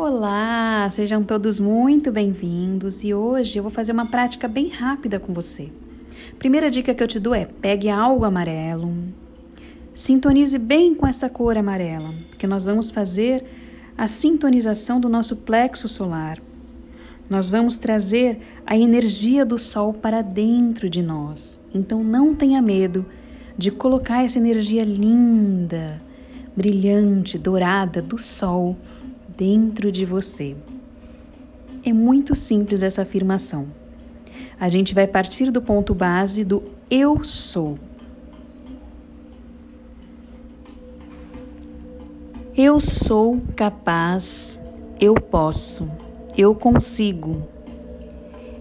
Olá, sejam todos muito bem-vindos e hoje eu vou fazer uma prática bem rápida com você. Primeira dica que eu te dou é: pegue algo amarelo, sintonize bem com essa cor amarela, porque nós vamos fazer a sintonização do nosso plexo solar. Nós vamos trazer a energia do sol para dentro de nós. Então não tenha medo de colocar essa energia linda, brilhante, dourada do sol dentro de você. É muito simples essa afirmação. A gente vai partir do ponto base do eu sou. Eu sou capaz, eu posso, eu consigo.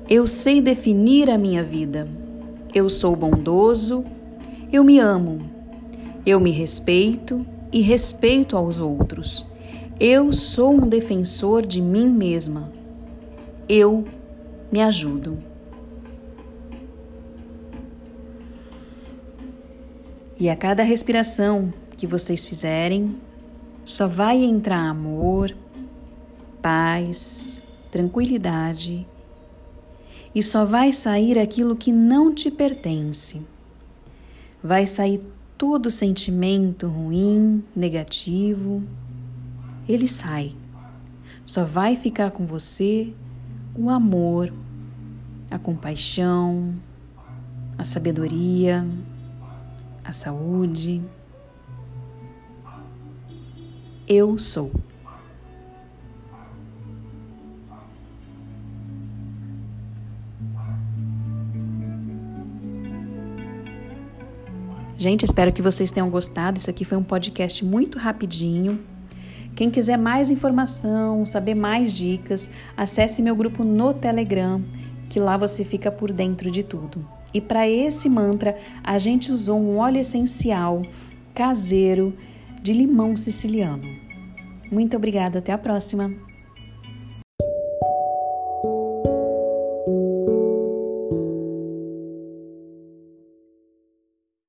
Eu sei definir a minha vida. Eu sou bondoso, eu me amo. Eu me respeito e respeito aos outros. Eu sou um defensor de mim mesma. Eu me ajudo. E a cada respiração que vocês fizerem, só vai entrar amor, paz, tranquilidade e só vai sair aquilo que não te pertence. Vai sair todo sentimento ruim, negativo ele sai. Só vai ficar com você o amor, a compaixão, a sabedoria, a saúde. Eu sou. Gente, espero que vocês tenham gostado. Isso aqui foi um podcast muito rapidinho. Quem quiser mais informação, saber mais dicas, acesse meu grupo no Telegram, que lá você fica por dentro de tudo. E para esse mantra, a gente usou um óleo essencial caseiro de limão siciliano. Muito obrigada, até a próxima!